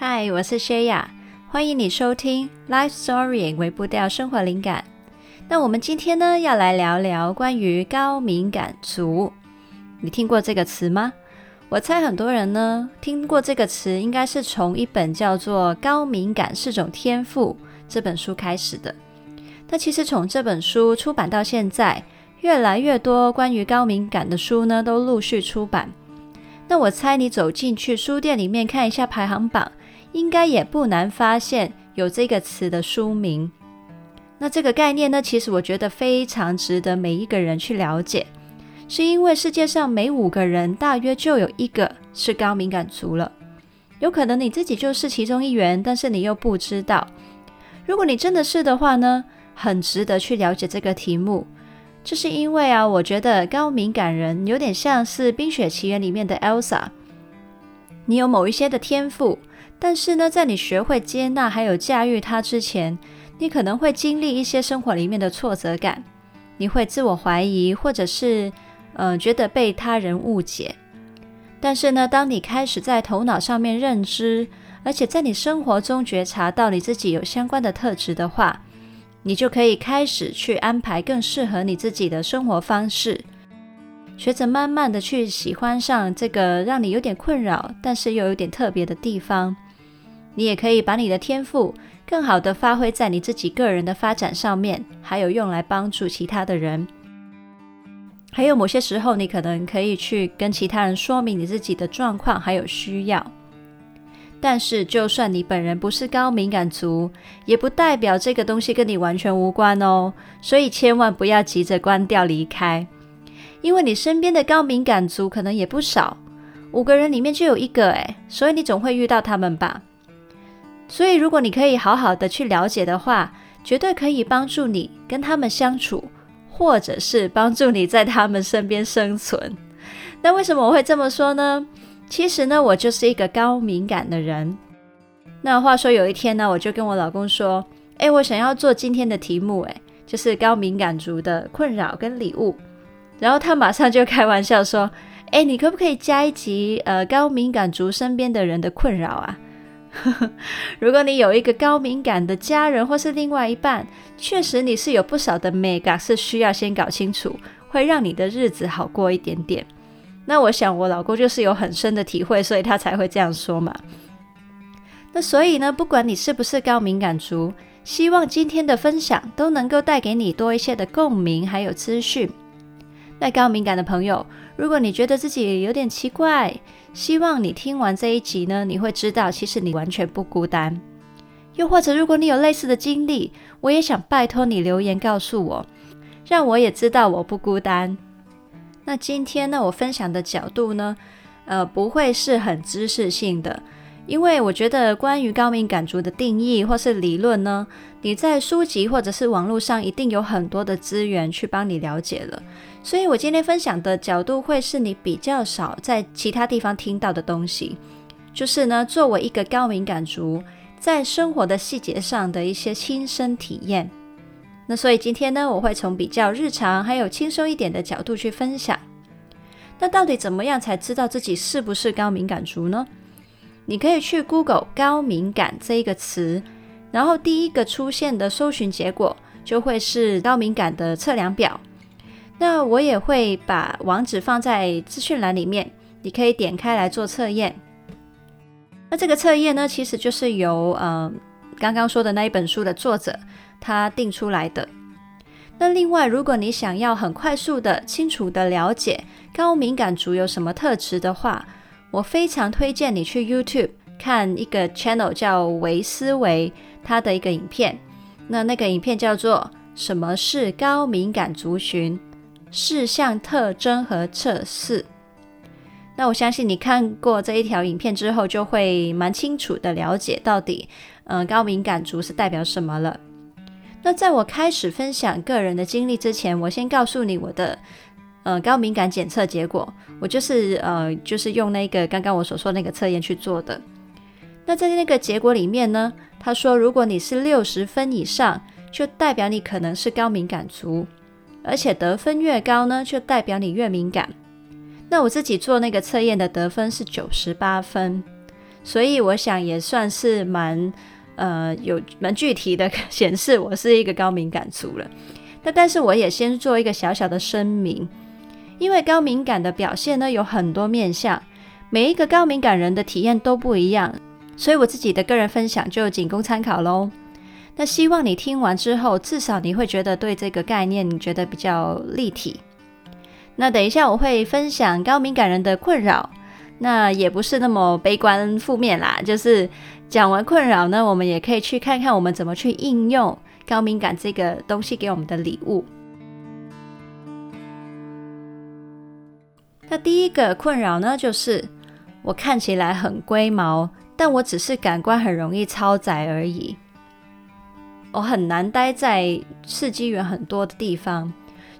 嗨，我是薛雅，欢迎你收听《Life Story》微步调生活灵感。那我们今天呢，要来聊聊关于高敏感族。你听过这个词吗？我猜很多人呢听过这个词，应该是从一本叫做《高敏感是种天赋》这本书开始的。那其实从这本书出版到现在，越来越多关于高敏感的书呢都陆续出版。那我猜你走进去书店里面看一下排行榜。应该也不难发现有这个词的书名。那这个概念呢，其实我觉得非常值得每一个人去了解，是因为世界上每五个人大约就有一个是高敏感族了。有可能你自己就是其中一员，但是你又不知道。如果你真的是的话呢，很值得去了解这个题目。这是因为啊，我觉得高敏感人有点像是《冰雪奇缘》里面的 Elsa，你有某一些的天赋。但是呢，在你学会接纳还有驾驭它之前，你可能会经历一些生活里面的挫折感，你会自我怀疑，或者是呃觉得被他人误解。但是呢，当你开始在头脑上面认知，而且在你生活中觉察到你自己有相关的特质的话，你就可以开始去安排更适合你自己的生活方式，学着慢慢的去喜欢上这个让你有点困扰，但是又有点特别的地方。你也可以把你的天赋更好的发挥在你自己个人的发展上面，还有用来帮助其他的人。还有某些时候，你可能可以去跟其他人说明你自己的状况还有需要。但是，就算你本人不是高敏感族，也不代表这个东西跟你完全无关哦。所以千万不要急着关掉离开，因为你身边的高敏感族可能也不少，五个人里面就有一个诶，所以你总会遇到他们吧。所以，如果你可以好好的去了解的话，绝对可以帮助你跟他们相处，或者是帮助你在他们身边生存。那为什么我会这么说呢？其实呢，我就是一个高敏感的人。那话说有一天呢，我就跟我老公说：“诶，我想要做今天的题目，诶，就是高敏感族的困扰跟礼物。”然后他马上就开玩笑说：“诶，你可不可以加一集呃高敏感族身边的人的困扰啊？”如果你有一个高敏感的家人或是另外一半，确实你是有不少的眉角是需要先搞清楚，会让你的日子好过一点点。那我想我老公就是有很深的体会，所以他才会这样说嘛。那所以呢，不管你是不是高敏感族，希望今天的分享都能够带给你多一些的共鸣，还有资讯。那高敏感的朋友，如果你觉得自己有点奇怪，希望你听完这一集呢，你会知道其实你完全不孤单。又或者如果你有类似的经历，我也想拜托你留言告诉我，让我也知道我不孤单。那今天呢，我分享的角度呢，呃，不会是很知识性的。因为我觉得关于高敏感族的定义或是理论呢，你在书籍或者是网络上一定有很多的资源去帮你了解了，所以我今天分享的角度会是你比较少在其他地方听到的东西，就是呢，作为一个高敏感族，在生活的细节上的一些亲身体验。那所以今天呢，我会从比较日常还有轻松一点的角度去分享。那到底怎么样才知道自己是不是高敏感族呢？你可以去 Google 高敏感这一个词，然后第一个出现的搜寻结果就会是高敏感的测量表。那我也会把网址放在资讯栏里面，你可以点开来做测验。那这个测验呢，其实就是由呃刚刚说的那一本书的作者他定出来的。那另外，如果你想要很快速的、清楚的了解高敏感族有什么特质的话，我非常推荐你去 YouTube 看一个 channel 叫维思维，他的一个影片。那那个影片叫做“什么是高敏感族群？事项特征和测试”。那我相信你看过这一条影片之后，就会蛮清楚的了解到底，嗯、高敏感族是代表什么了。那在我开始分享个人的经历之前，我先告诉你我的。呃，高敏感检测结果，我就是呃，就是用那个刚刚我所说那个测验去做的。那在那个结果里面呢，他说，如果你是六十分以上，就代表你可能是高敏感族，而且得分越高呢，就代表你越敏感。那我自己做那个测验的得分是九十八分，所以我想也算是蛮呃有蛮具体的 显示我是一个高敏感族了。那但是我也先做一个小小的声明，因为高敏感的表现呢有很多面向，每一个高敏感人的体验都不一样，所以我自己的个人分享就仅供参考喽。那希望你听完之后，至少你会觉得对这个概念你觉得比较立体。那等一下我会分享高敏感人的困扰，那也不是那么悲观负面啦，就是讲完困扰呢，我们也可以去看看我们怎么去应用。高敏感这个东西给我们的礼物。那第一个困扰呢，就是我看起来很龟毛，但我只是感官很容易超载而已。我很难待在刺激源很多的地方，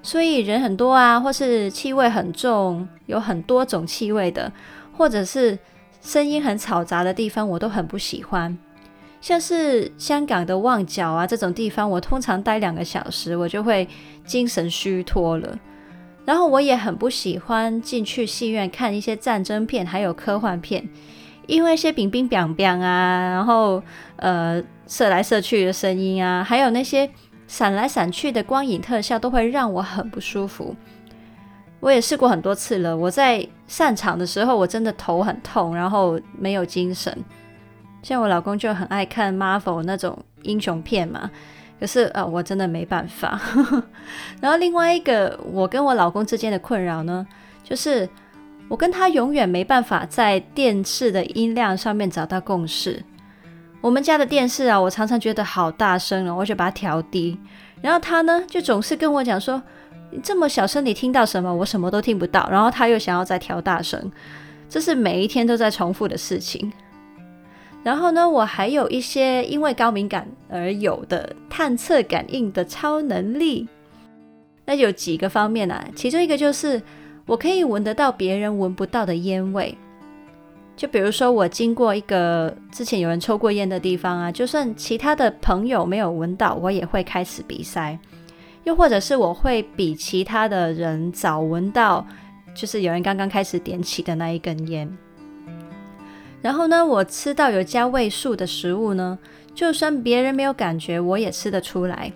所以人很多啊，或是气味很重，有很多种气味的，或者是声音很嘈杂的地方，我都很不喜欢。像是香港的旺角啊这种地方，我通常待两个小时，我就会精神虚脱了。然后我也很不喜欢进去戏院看一些战争片，还有科幻片，因为一些乒乒乓乓啊，然后呃射来射去的声音啊，还有那些闪来闪去的光影特效，都会让我很不舒服。我也试过很多次了，我在散场的时候，我真的头很痛，然后没有精神。像我老公就很爱看 Marvel 那种英雄片嘛，可是呃，我真的没办法。然后另外一个我跟我老公之间的困扰呢，就是我跟他永远没办法在电视的音量上面找到共识。我们家的电视啊，我常常觉得好大声了，我就把它调低。然后他呢，就总是跟我讲说：“你这么小声，你听到什么？我什么都听不到。”然后他又想要再调大声，这是每一天都在重复的事情。然后呢，我还有一些因为高敏感而有的探测感应的超能力。那有几个方面啊，其中一个就是我可以闻得到别人闻不到的烟味。就比如说我经过一个之前有人抽过烟的地方啊，就算其他的朋友没有闻到，我也会开始鼻塞。又或者是我会比其他的人早闻到，就是有人刚刚开始点起的那一根烟。然后呢，我吃到有加味素的食物呢，就算别人没有感觉，我也吃得出来。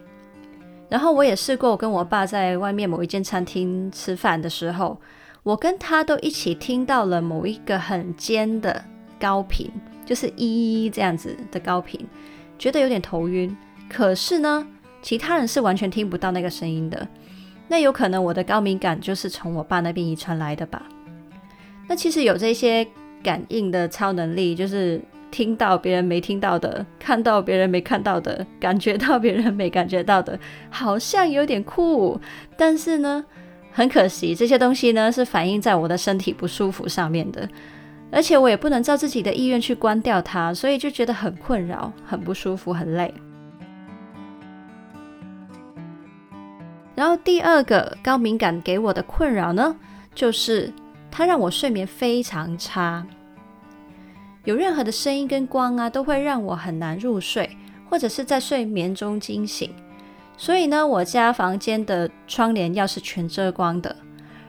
然后我也试过，跟我爸在外面某一间餐厅吃饭的时候，我跟他都一起听到了某一个很尖的高频，就是“一”这样子的高频，觉得有点头晕。可是呢，其他人是完全听不到那个声音的。那有可能我的高敏感就是从我爸那边遗传来的吧？那其实有这些。感应的超能力就是听到别人没听到的，看到别人没看到的，感觉到别人没感觉到的，好像有点酷。但是呢，很可惜，这些东西呢是反映在我的身体不舒服上面的，而且我也不能照自己的意愿去关掉它，所以就觉得很困扰、很不舒服、很累。然后第二个高敏感给我的困扰呢，就是。它让我睡眠非常差，有任何的声音跟光啊，都会让我很难入睡，或者是在睡眠中惊醒。所以呢，我家房间的窗帘要是全遮光的，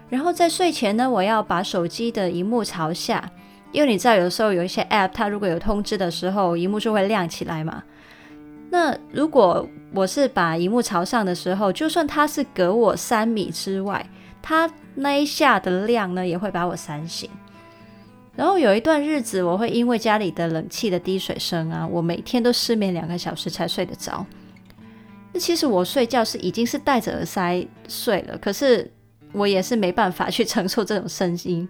然后在睡前呢，我要把手机的荧幕朝下，因为你知道，有时候有一些 App，它如果有通知的时候，荧幕就会亮起来嘛。那如果我是把荧幕朝上的时候，就算它是隔我三米之外，它那一下的亮呢，也会把我闪醒。然后有一段日子，我会因为家里的冷气的滴水声啊，我每天都失眠两个小时才睡得着。那其实我睡觉是已经是戴着耳塞睡了，可是我也是没办法去承受这种声音。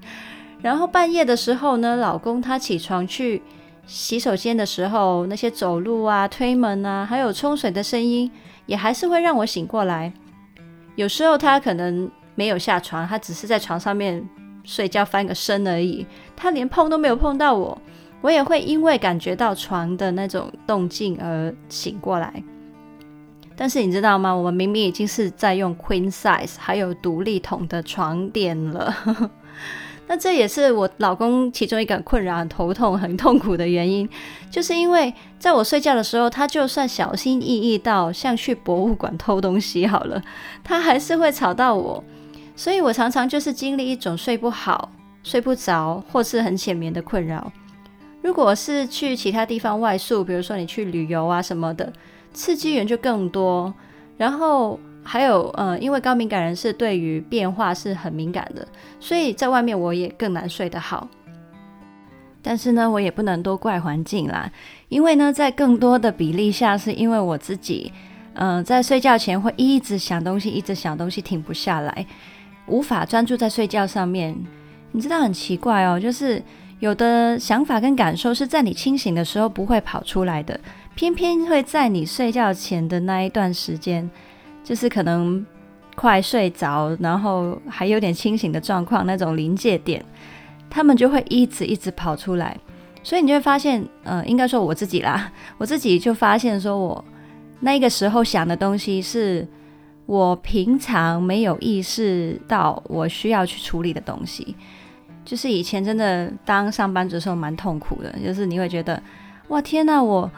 然后半夜的时候呢，老公他起床去洗手间的时候，那些走路啊、推门啊，还有冲水的声音，也还是会让我醒过来。有时候他可能。没有下床，他只是在床上面睡觉翻个身而已。他连碰都没有碰到我，我也会因为感觉到床的那种动静而醒过来。但是你知道吗？我们明明已经是在用 queen size 还有独立筒的床垫了。那这也是我老公其中一个困扰、头痛、很痛苦的原因，就是因为在我睡觉的时候，他就算小心翼翼到像去博物馆偷东西好了，他还是会吵到我。所以我常常就是经历一种睡不好、睡不着或是很浅眠的困扰。如果是去其他地方外宿，比如说你去旅游啊什么的，刺激源就更多。然后还有，呃，因为高敏感人士对于变化是很敏感的，所以在外面我也更难睡得好。但是呢，我也不能多怪环境啦，因为呢，在更多的比例下，是因为我自己，嗯、在睡觉前会一直想东西，一直想东西，停不下来，无法专注在睡觉上面。你知道很奇怪哦，就是有的想法跟感受是在你清醒的时候不会跑出来的。偏偏会在你睡觉前的那一段时间，就是可能快睡着，然后还有点清醒的状况，那种临界点，他们就会一直一直跑出来。所以你就会发现，呃，应该说我自己啦，我自己就发现说，我那个时候想的东西，是我平常没有意识到我需要去处理的东西。就是以前真的当上班族的时候蛮痛苦的，就是你会觉得，哇，天哪，我。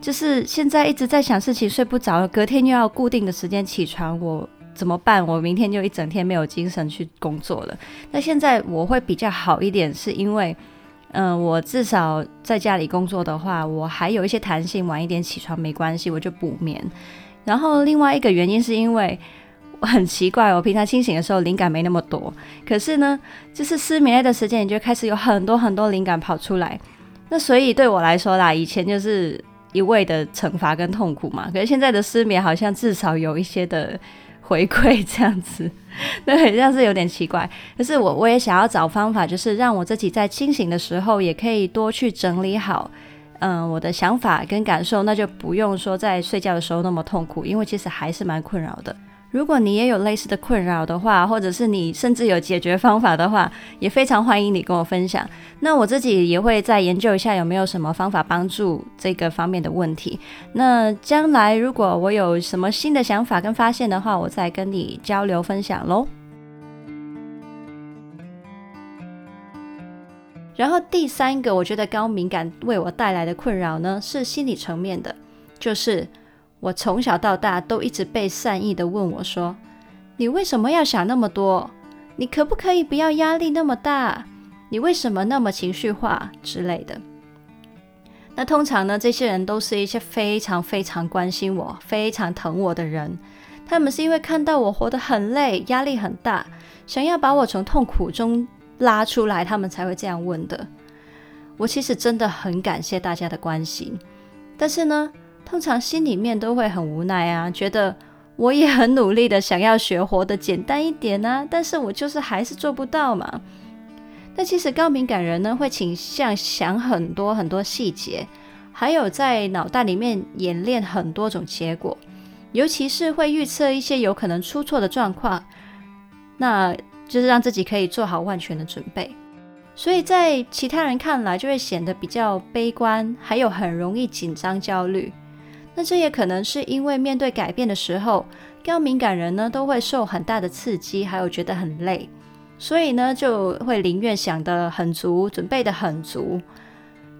就是现在一直在想事情，睡不着，隔天又要固定的时间起床，我怎么办？我明天就一整天没有精神去工作了。那现在我会比较好一点，是因为，嗯、我至少在家里工作的话，我还有一些弹性，晚一点起床没关系，我就补眠。然后另外一个原因是因为我 很奇怪，我平常清醒的时候灵感没那么多，可是呢，就是失眠的时间，你就开始有很多很多灵感跑出来。那所以对我来说啦，以前就是。一味的惩罚跟痛苦嘛，可是现在的失眠好像至少有一些的回馈，这样子，对，这样是有点奇怪。可是我我也想要找方法，就是让我自己在清醒的时候也可以多去整理好，嗯，我的想法跟感受，那就不用说在睡觉的时候那么痛苦，因为其实还是蛮困扰的。如果你也有类似的困扰的话，或者是你甚至有解决方法的话，也非常欢迎你跟我分享。那我自己也会再研究一下有没有什么方法帮助这个方面的问题。那将来如果我有什么新的想法跟发现的话，我再跟你交流分享喽。然后第三个，我觉得高敏感为我带来的困扰呢，是心理层面的，就是。我从小到大都一直被善意的问我说：“你为什么要想那么多？你可不可以不要压力那么大？你为什么那么情绪化之类的？”那通常呢，这些人都是一些非常非常关心我、非常疼我的人。他们是因为看到我活得很累、压力很大，想要把我从痛苦中拉出来，他们才会这样问的。我其实真的很感谢大家的关心，但是呢，通常心里面都会很无奈啊，觉得我也很努力的想要学活得简单一点啊，但是我就是还是做不到嘛。但其实高敏感人呢，会倾向想很多很多细节，还有在脑袋里面演练很多种结果，尤其是会预测一些有可能出错的状况，那就是让自己可以做好万全的准备。所以在其他人看来，就会显得比较悲观，还有很容易紧张焦虑。那这也可能是因为面对改变的时候，高敏感人呢都会受很大的刺激，还有觉得很累，所以呢就会宁愿想得很足，准备得很足，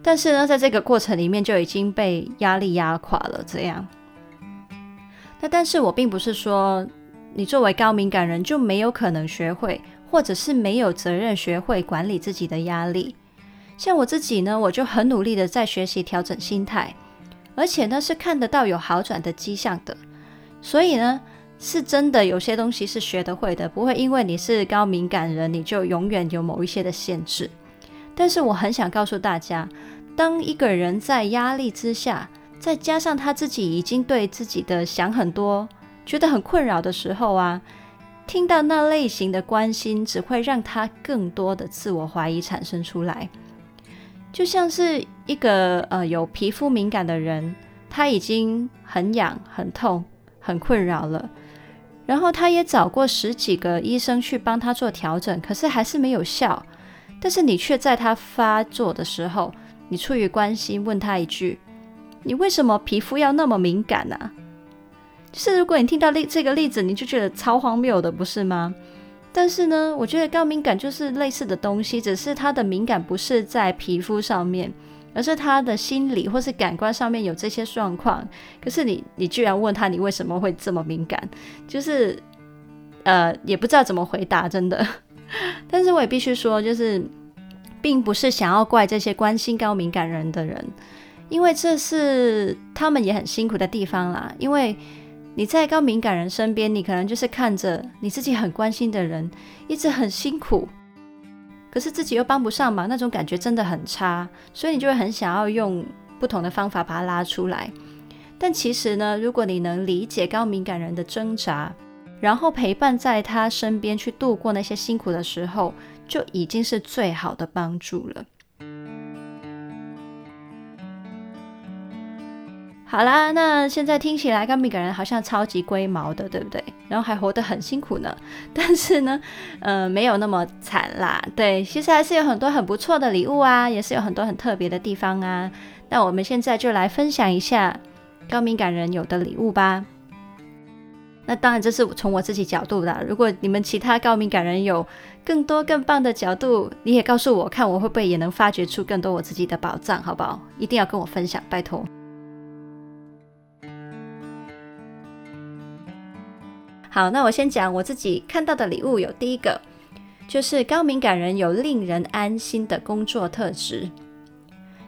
但是呢在这个过程里面就已经被压力压垮了。这样，那但是我并不是说你作为高敏感人就没有可能学会，或者是没有责任学会管理自己的压力。像我自己呢，我就很努力的在学习调整心态。而且呢，是看得到有好转的迹象的，所以呢，是真的有些东西是学得会的，不会因为你是高敏感人，你就永远有某一些的限制。但是我很想告诉大家，当一个人在压力之下，再加上他自己已经对自己的想很多，觉得很困扰的时候啊，听到那类型的关心，只会让他更多的自我怀疑产生出来。就像是一个呃有皮肤敏感的人，他已经很痒、很痛、很困扰了，然后他也找过十几个医生去帮他做调整，可是还是没有效。但是你却在他发作的时候，你出于关心问他一句：“你为什么皮肤要那么敏感呢、啊？”就是如果你听到例这个例子，你就觉得超荒谬的，不是吗？但是呢，我觉得高敏感就是类似的东西，只是他的敏感不是在皮肤上面，而是他的心理或是感官上面有这些状况。可是你，你居然问他你为什么会这么敏感，就是呃，也不知道怎么回答，真的。但是我也必须说，就是并不是想要怪这些关心高敏感人的人，因为这是他们也很辛苦的地方啦。因为你在高敏感人身边，你可能就是看着你自己很关心的人一直很辛苦，可是自己又帮不上忙，那种感觉真的很差，所以你就会很想要用不同的方法把他拉出来。但其实呢，如果你能理解高敏感人的挣扎，然后陪伴在他身边去度过那些辛苦的时候，就已经是最好的帮助了。好啦，那现在听起来高敏感人好像超级龟毛的，对不对？然后还活得很辛苦呢。但是呢，呃，没有那么惨啦。对，其实还是有很多很不错的礼物啊，也是有很多很特别的地方啊。那我们现在就来分享一下高敏感人有的礼物吧。那当然这是从我自己角度的。如果你们其他高敏感人有更多更棒的角度，你也告诉我，看我会不会也能发掘出更多我自己的宝藏，好不好？一定要跟我分享，拜托。好，那我先讲我自己看到的礼物，有第一个，就是高敏感人有令人安心的工作特质。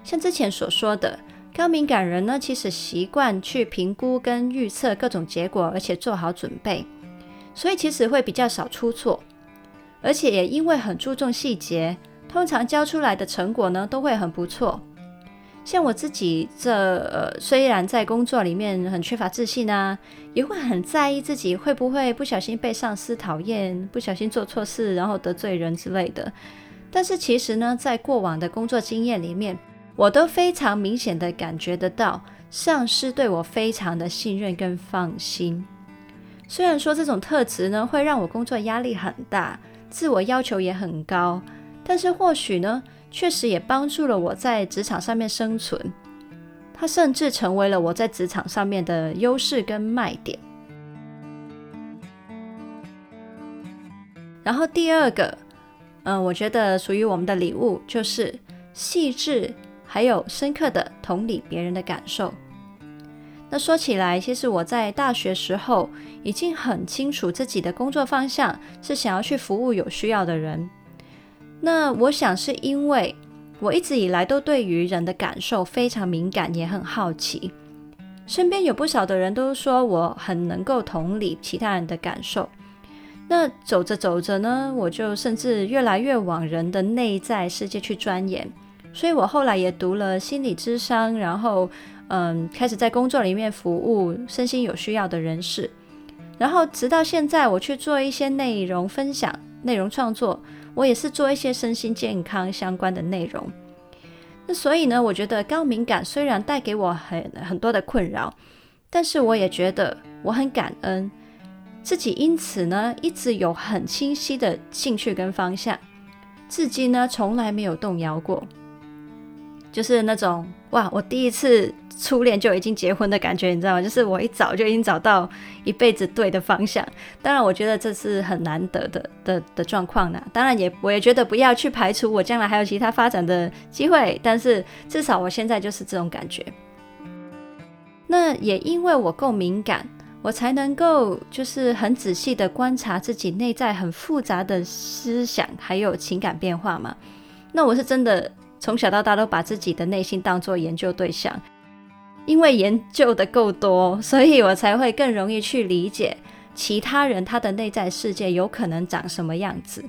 像之前所说的，高敏感人呢，其实习惯去评估跟预测各种结果，而且做好准备，所以其实会比较少出错，而且也因为很注重细节，通常交出来的成果呢，都会很不错。像我自己这，呃，虽然在工作里面很缺乏自信啊，也会很在意自己会不会不小心被上司讨厌，不小心做错事，然后得罪人之类的。但是其实呢，在过往的工作经验里面，我都非常明显的感觉得到，上司对我非常的信任跟放心。虽然说这种特质呢，会让我工作压力很大，自我要求也很高，但是或许呢，确实也帮助了我在职场上面生存，它甚至成为了我在职场上面的优势跟卖点。然后第二个，嗯、我觉得属于我们的礼物就是细致还有深刻的同理别人的感受。那说起来，其实我在大学时候已经很清楚自己的工作方向是想要去服务有需要的人。那我想是因为我一直以来都对于人的感受非常敏感，也很好奇。身边有不少的人都说我很能够同理其他人的感受。那走着走着呢，我就甚至越来越往人的内在世界去钻研。所以我后来也读了心理智商，然后嗯，开始在工作里面服务身心有需要的人士。然后直到现在，我去做一些内容分享、内容创作。我也是做一些身心健康相关的内容，那所以呢，我觉得高敏感虽然带给我很很多的困扰，但是我也觉得我很感恩自己，因此呢，一直有很清晰的兴趣跟方向，至今呢，从来没有动摇过，就是那种哇，我第一次。初恋就已经结婚的感觉，你知道吗？就是我一早就已经找到一辈子对的方向。当然，我觉得这是很难得的的的状况呢。当然也，我也觉得不要去排除我将来还有其他发展的机会。但是至少我现在就是这种感觉。那也因为我够敏感，我才能够就是很仔细的观察自己内在很复杂的思想还有情感变化嘛。那我是真的从小到大都把自己的内心当作研究对象。因为研究的够多，所以我才会更容易去理解其他人他的内在世界有可能长什么样子。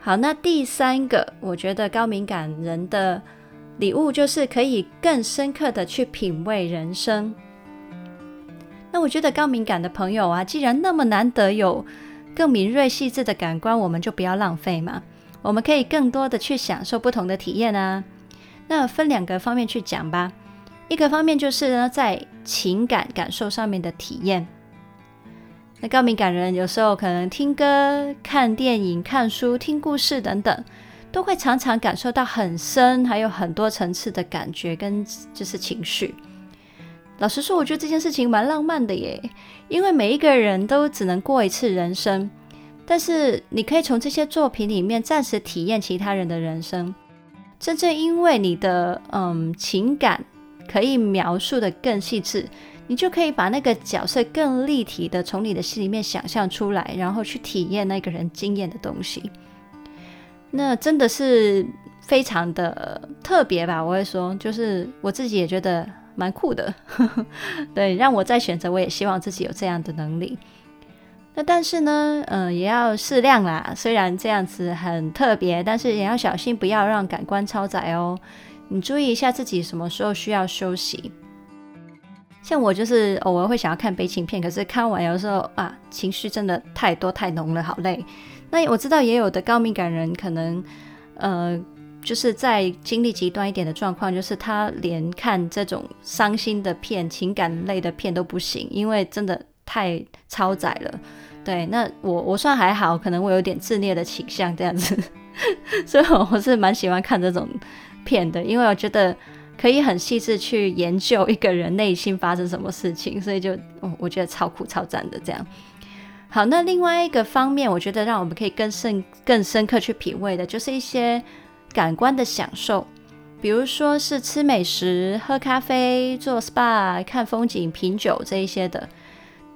好，那第三个，我觉得高敏感人的礼物就是可以更深刻的去品味人生。那我觉得高敏感的朋友啊，既然那么难得有更敏锐细致的感官，我们就不要浪费嘛。我们可以更多的去享受不同的体验啊。那分两个方面去讲吧。一个方面就是呢，在情感感受上面的体验。那高敏感人有时候可能听歌、看电影、看书、听故事等等，都会常常感受到很深，还有很多层次的感觉跟就是情绪。老实说，我觉得这件事情蛮浪漫的耶，因为每一个人都只能过一次人生。但是你可以从这些作品里面暂时体验其他人的人生，正正因为你的嗯情感可以描述得更细致，你就可以把那个角色更立体的从你的心里面想象出来，然后去体验那个人经验的东西。那真的是非常的特别吧？我会说，就是我自己也觉得蛮酷的。对，让我再选择，我也希望自己有这样的能力。那但是呢，嗯、也要适量啦。虽然这样子很特别，但是也要小心，不要让感官超载哦。你注意一下自己什么时候需要休息。像我就是偶尔会想要看悲情片，可是看完有时候啊，情绪真的太多太浓了，好累。那我知道也有的高敏感人可能，呃，就是在经历极端一点的状况，就是他连看这种伤心的片、情感类的片都不行，因为真的太超载了。对，那我我算还好，可能我有点自虐的倾向这样子，所以我是蛮喜欢看这种片的，因为我觉得可以很细致去研究一个人内心发生什么事情，所以就我觉得超酷超赞的这样。好，那另外一个方面，我觉得让我们可以更深、更深刻去品味的，就是一些感官的享受，比如说是吃美食、喝咖啡、做 SPA、看风景、品酒这一些的。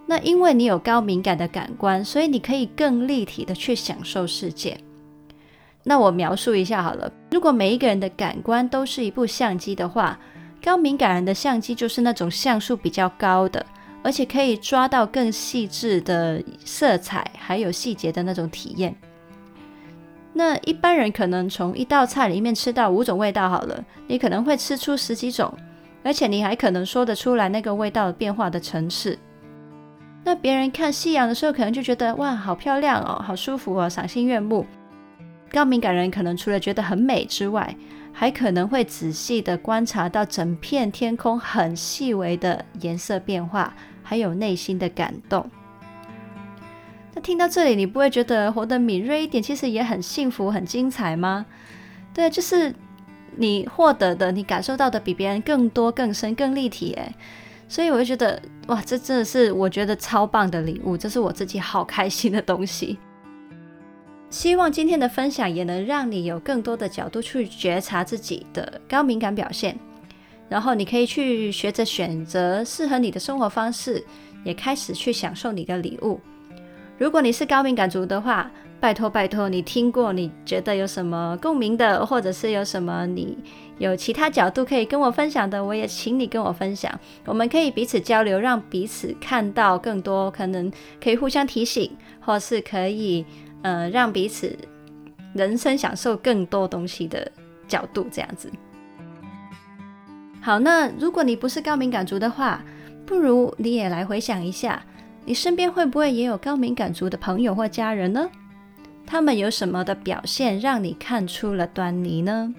那因为你有高敏感的感官，所以你可以更立体的去享受世界。那我描述一下好了，如果每一个人的感官都是一部相机的话，高敏感人的相机就是那种像素比较高的。而且可以抓到更细致的色彩，还有细节的那种体验。那一般人可能从一道菜里面吃到五种味道好了，你可能会吃出十几种，而且你还可能说得出来那个味道变化的层次。那别人看夕阳的时候，可能就觉得哇，好漂亮哦，好舒服哦，赏心悦目。高敏感人可能除了觉得很美之外，还可能会仔细地观察到整片天空很细微的颜色变化。还有内心的感动。那听到这里，你不会觉得活得敏锐一点，其实也很幸福、很精彩吗？对，就是你获得的、你感受到的比别人更多、更深、更立体。哎，所以我就觉得，哇，这真的是我觉得超棒的礼物，这是我自己好开心的东西。希望今天的分享也能让你有更多的角度去觉察自己的高敏感表现。然后你可以去学着选择适合你的生活方式，也开始去享受你的礼物。如果你是高敏感族的话，拜托拜托，你听过你觉得有什么共鸣的，或者是有什么你有其他角度可以跟我分享的，我也请你跟我分享。我们可以彼此交流，让彼此看到更多，可能可以互相提醒，或是可以呃让彼此人生享受更多东西的角度，这样子。好，那如果你不是高敏感族的话，不如你也来回想一下，你身边会不会也有高敏感族的朋友或家人呢？他们有什么的表现让你看出了端倪呢？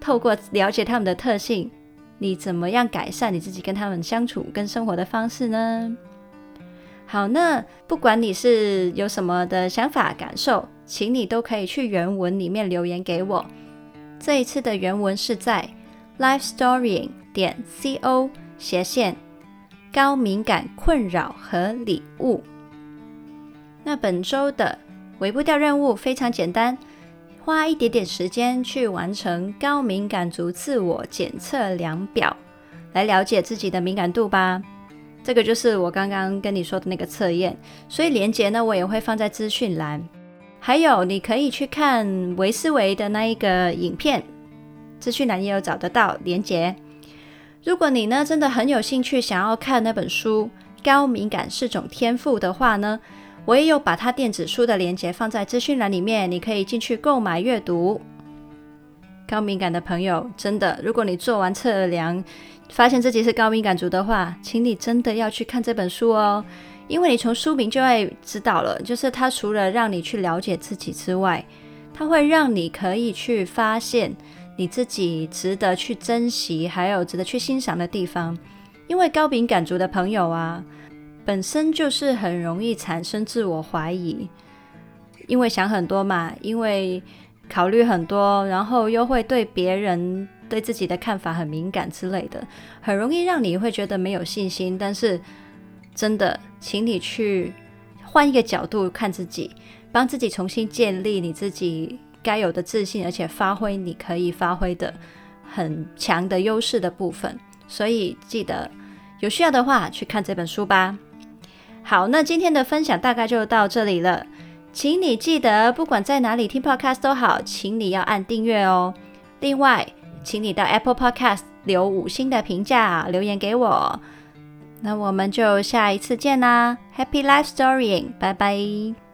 透过了解他们的特性，你怎么样改善你自己跟他们相处跟生活的方式呢？好，那不管你是有什么的想法感受，请你都可以去原文里面留言给我。这一次的原文是在。life story 点 co 斜线高敏感困扰和礼物。那本周的微步调任务非常简单，花一点点时间去完成高敏感族自我检测量表，来了解自己的敏感度吧。这个就是我刚刚跟你说的那个测验，所以连结呢，我也会放在资讯栏。还有，你可以去看维思维的那一个影片。资讯栏也有找得到连结。如果你呢真的很有兴趣想要看那本书《高敏感是种天赋》的话呢，我也有把它电子书的连接放在资讯栏里面，你可以进去购买阅读。高敏感的朋友，真的，如果你做完测量发现自己是高敏感族的话，请你真的要去看这本书哦，因为你从书名就会知道了，就是它除了让你去了解自己之外，它会让你可以去发现。你自己值得去珍惜，还有值得去欣赏的地方，因为高敏感族的朋友啊，本身就是很容易产生自我怀疑，因为想很多嘛，因为考虑很多，然后又会对别人对自己的看法很敏感之类的，很容易让你会觉得没有信心。但是真的，请你去换一个角度看自己，帮自己重新建立你自己。该有的自信，而且发挥你可以发挥的很强的优势的部分。所以记得有需要的话去看这本书吧。好，那今天的分享大概就到这里了。请你记得，不管在哪里听 Podcast 都好，请你要按订阅哦。另外，请你到 Apple Podcast 留五星的评价，留言给我。那我们就下一次见啦，Happy Life Story，拜拜。